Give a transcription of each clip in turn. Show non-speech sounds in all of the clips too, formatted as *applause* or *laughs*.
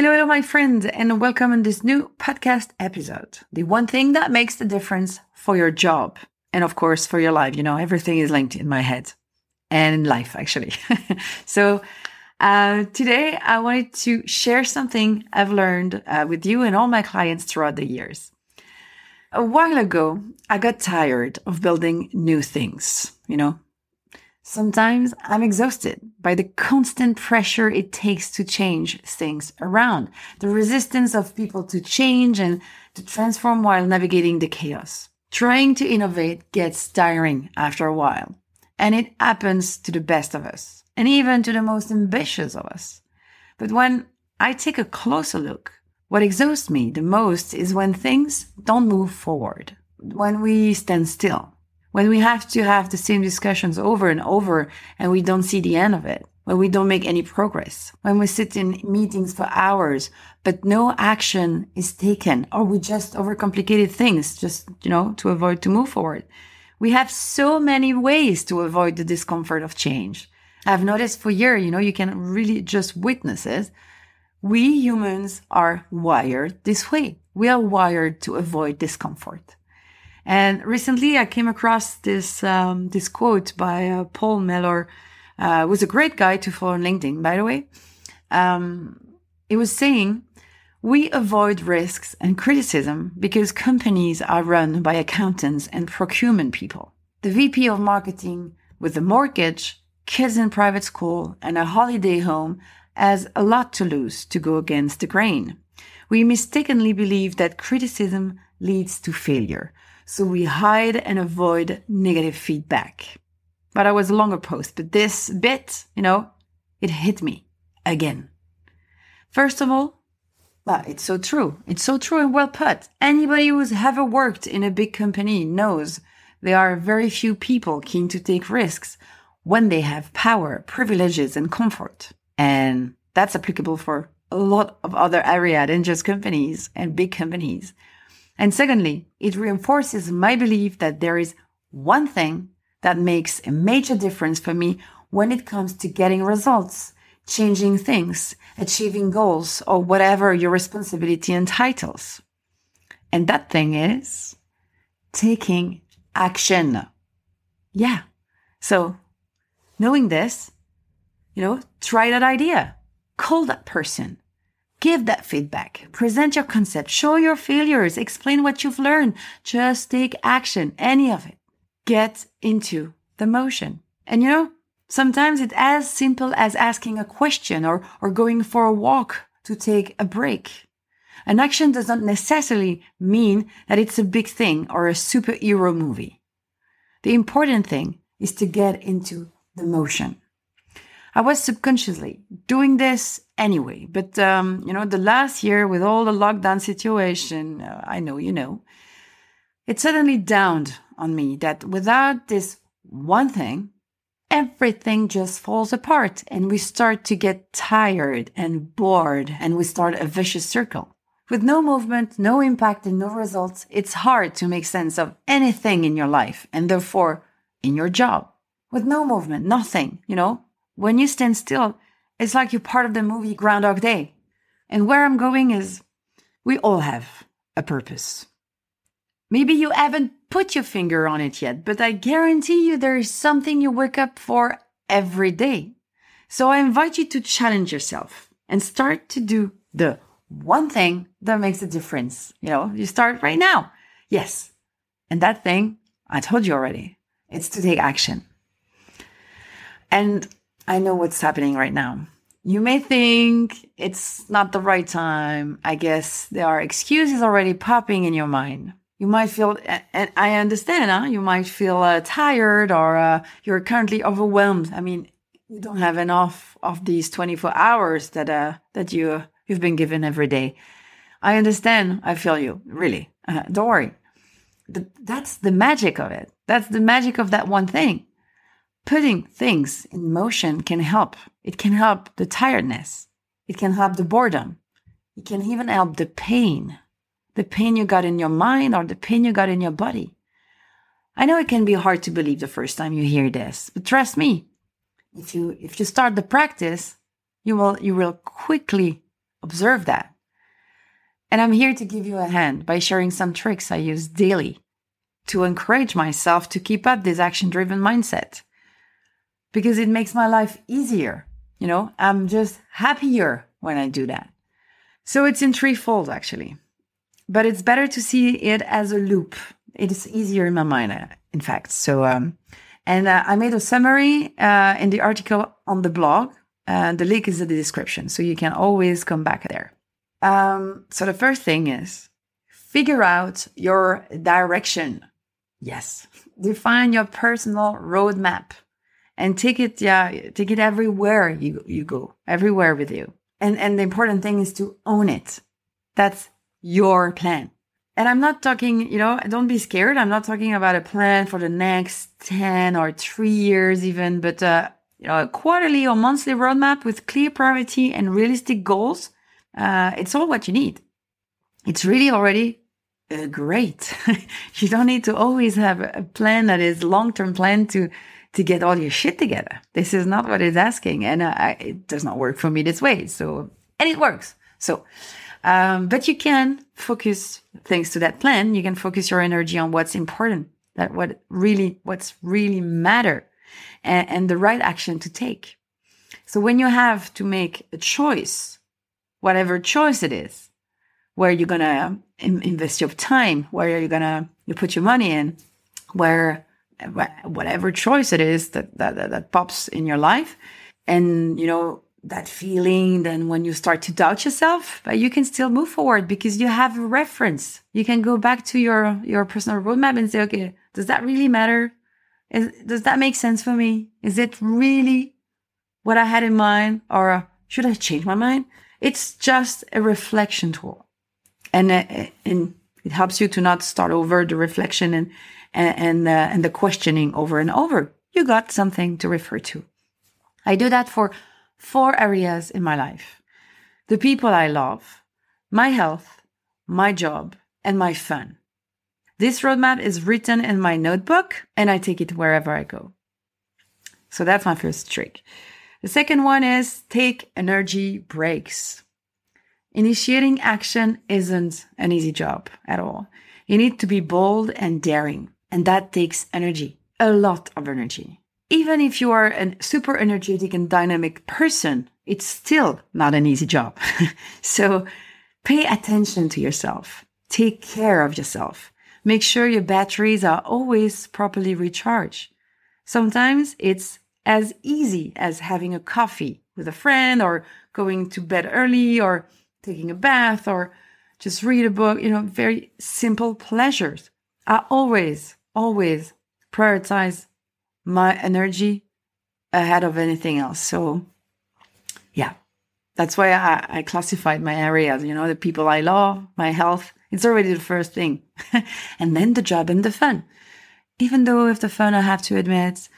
Hello, hello, my friend, and welcome in this new podcast episode. The one thing that makes the difference for your job and, of course, for your life. You know, everything is linked in my head and in life, actually. *laughs* so, uh, today I wanted to share something I've learned uh, with you and all my clients throughout the years. A while ago, I got tired of building new things, you know, Sometimes I'm exhausted by the constant pressure it takes to change things around, the resistance of people to change and to transform while navigating the chaos. Trying to innovate gets tiring after a while, and it happens to the best of us, and even to the most ambitious of us. But when I take a closer look, what exhausts me the most is when things don't move forward, when we stand still, when we have to have the same discussions over and over and we don't see the end of it, when we don't make any progress, when we sit in meetings for hours, but no action is taken, or we just overcomplicated things just, you know, to avoid to move forward. We have so many ways to avoid the discomfort of change. I've noticed for years, you know, you can really just witness it. We humans are wired this way. We are wired to avoid discomfort. And recently, I came across this um, this quote by uh, Paul Mellor, uh, was a great guy to follow on LinkedIn, by the way. Um, it was saying, "We avoid risks and criticism because companies are run by accountants and procurement people. The VP of marketing with a mortgage, kids in private school, and a holiday home has a lot to lose to go against the grain." We mistakenly believe that criticism leads to failure so we hide and avoid negative feedback. But I was a longer post, but this bit, you know, it hit me again. First of all, well, it's so true. It's so true and well put. Anybody who's ever worked in a big company knows there are very few people keen to take risks when they have power, privileges, and comfort. And that's applicable for a lot of other areas than just companies and big companies. And secondly, it reinforces my belief that there is one thing that makes a major difference for me when it comes to getting results, changing things, achieving goals, or whatever your responsibility entitles. And that thing is taking action. Yeah. So knowing this, You know, try that idea. Call that person. Give that feedback. Present your concept. Show your failures. Explain what you've learned. Just take action. Any of it. Get into the motion. And you know, sometimes it's as simple as asking a question or, or going for a walk to take a break. An action does not necessarily mean that it's a big thing or a superhero movie. The important thing is to get into the motion. I was subconsciously doing this anyway, but um, you know, the last year with all the lockdown situation, uh, I know you know, it suddenly dawned on me that without this one thing, everything just falls apart and we start to get tired and bored and we start a vicious circle. With no movement, no impact, and no results, it's hard to make sense of anything in your life and therefore in your job. With no movement, nothing, you know, when you stand still, it's like you're part of the movie Groundhog Day. And where I'm going is we all have a purpose. Maybe you haven't put your finger on it yet, but I guarantee you there is something you wake up for every day. So I invite you to challenge yourself and start to do the one thing that makes a difference. You know, you start right now. Yes. And that thing, I told you already, it's to take action. And I know what's happening right now. You may think it's not the right time. I guess there are excuses already popping in your mind. You might feel, and I understand, huh? you might feel uh, tired or uh, you're currently overwhelmed. I mean, you don't have enough of these 24 hours that uh, that you you've been given every day. I understand. I feel you. Really. Uh, don't worry. that's the magic of it. That's the magic of that one thing. Putting things in motion can help. It can help the tiredness. It can help the boredom. It can even help the pain, the pain you got in your mind or the pain you got in your body. I know it can be hard to believe the first time you hear this, but trust me, if you if you start the practice, you will you will quickly observe that. And I'm here to give you a hand by sharing some tricks I use daily to encourage myself to keep up this action driven mindset because it makes my life easier. You know, I'm just happier when I do that. So it's in threefold actually, but it's better to see it as a loop. It is easier in my mind, uh, in fact. So, um, and uh, I made a summary uh, in the article on the blog. And the link is in the description, so you can always come back there. Um, so the first thing is figure out your direction. Yes, *laughs* define your personal roadmap and take it, yeah, take it everywhere you, you go, everywhere with you. And, and the important thing is to own it. That's your plan. And I'm not talking, you know, don't be scared. I'm not talking about a plan for the next 10 or three years even, but, uh, you know, a quarterly or monthly roadmap with clear priority and realistic goals. Uh, it's all what you need. It's really already uh, great. *laughs* you don't need to always have a plan that is long-term plan to to get all your shit together. This is not what it's asking. And uh, I, it does not work for me this way. So, and it works. So, um, but you can focus thanks to that plan. You can focus your energy on what's important, that what really, what's really matter and, and the right action to take. So when you have to make a choice, whatever choice it is, where you're going to invest your time, where you're going to you put your money in, where whatever choice it is that, that, that, that pops in your life. And, you know, that feeling, then when you start to doubt yourself, but you can still move forward because you have a reference. You can go back to your, your personal roadmap and say, okay, does that really matter? Is, does that make sense for me? Is it really what I had in mind? Or should I change my mind? It's just a reflection tool. And, uh, and it helps you to not start over the reflection and, and and, uh, and the questioning over and over. You got something to refer to. I do that for four areas in my life: the people I love, my health, my job, and my fun. This roadmap is written in my notebook, and I take it wherever I go. So that's my first trick. The second one is take energy breaks. Initiating action isn't an easy job at all. You need to be bold and daring. And that takes energy, a lot of energy. even if you are a super energetic and dynamic person, it's still not an easy job. *laughs* so pay attention to yourself. Take care of yourself. Make sure your batteries are always properly recharged. Sometimes it's as easy as having a coffee with a friend or going to bed early or taking a bath or just read a book, you know, very simple pleasures. are always, always prioritize my energy ahead of anything else. So, yeah, that's why I, I classified my areas, you know, the people I love, my health. It's already the first thing. *laughs* and then the job and the fun. Even though if the fun, I have to admit,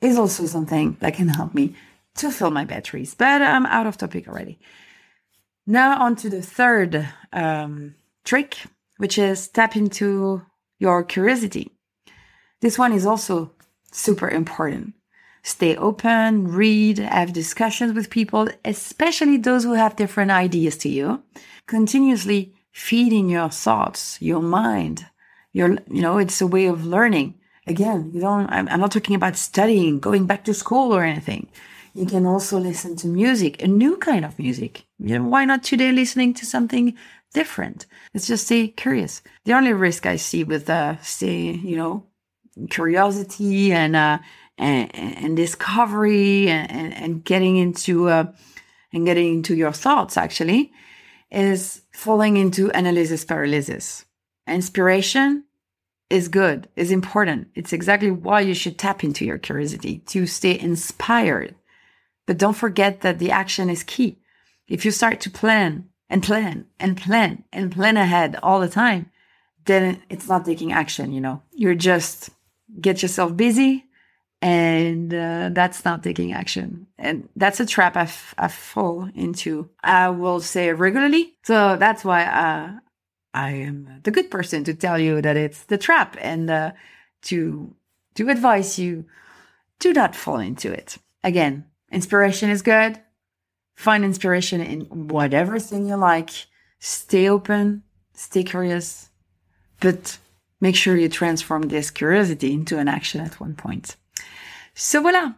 is also something that can help me to fill my batteries. But I'm out of topic already. Now, on to the third um, trick, which is tap into your curiosity. This one is also super important. Stay open, read, have discussions with people, especially those who have different ideas to you. Continuously feeding your thoughts, your mind. Your, you know, it's a way of learning. Again, you don't, I'm, I'm not talking about studying, going back to school or anything. You can also listen to music, a new kind of music. You know, why not today listening to something different? Let's just stay curious. The only risk I see with uh, stay, you know, curiosity and uh, and, and discovery and, and getting into uh, and getting into your thoughts actually is falling into analysis paralysis. Inspiration is good, is important. It's exactly why you should tap into your curiosity to stay inspired. But don't forget that the action is key. If you start to plan and plan and plan and plan ahead all the time, then it's not taking action, you know. You're just get yourself busy and uh, that's not taking action. And that's a trap I, f- I fall into. I will say regularly. So that's why uh, i am the good person to tell you that it's the trap and uh, to to advise you do not fall into it. Again inspiration is good. Find inspiration in whatever thing you like. Stay open stay curious but make sure you transform this curiosity into an action at one point. So voila.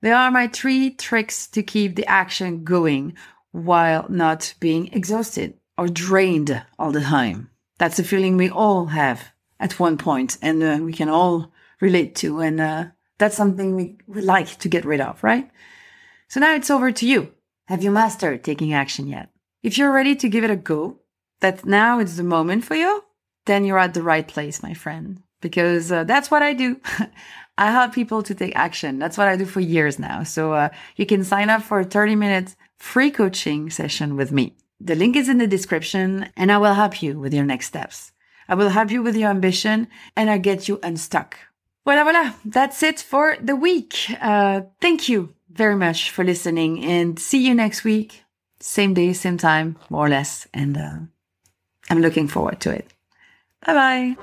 There are my three tricks to keep the action going while not being exhausted or drained all the time. That's a feeling we all have at one point and uh, we can all relate to. And uh, that's something we, we like to get rid of, right? So now it's over to you. Have you mastered taking action yet? If you're ready to give it a go, that now is the moment for you, then you're at the right place, my friend, because uh, that's what I do. *laughs* I help people to take action. That's what I do for years now. So uh, you can sign up for a 30 minute free coaching session with me. The link is in the description and I will help you with your next steps. I will help you with your ambition and I'll get you unstuck. Voila, voila. That's it for the week. Uh, thank you very much for listening and see you next week. Same day, same time, more or less. And uh, I'm looking forward to it. Bye bye.